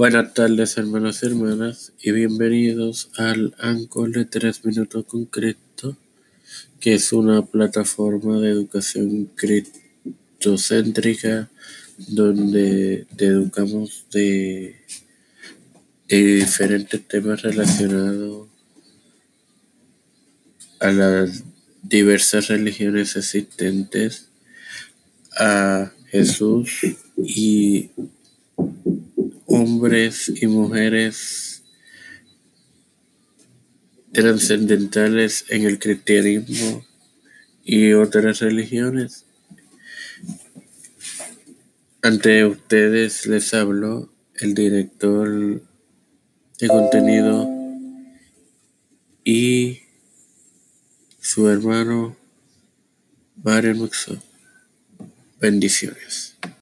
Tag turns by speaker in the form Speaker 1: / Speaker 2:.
Speaker 1: Buenas tardes hermanos y hermanas y bienvenidos al Anchor de 3 Minutos con Cristo, que es una plataforma de educación cristocéntrica donde te educamos de, de diferentes temas relacionados a las diversas religiones existentes, a Jesús y hombres y mujeres trascendentales en el cristianismo y otras religiones. Ante ustedes les habló el director de contenido y su hermano Mario Muxo. Bendiciones.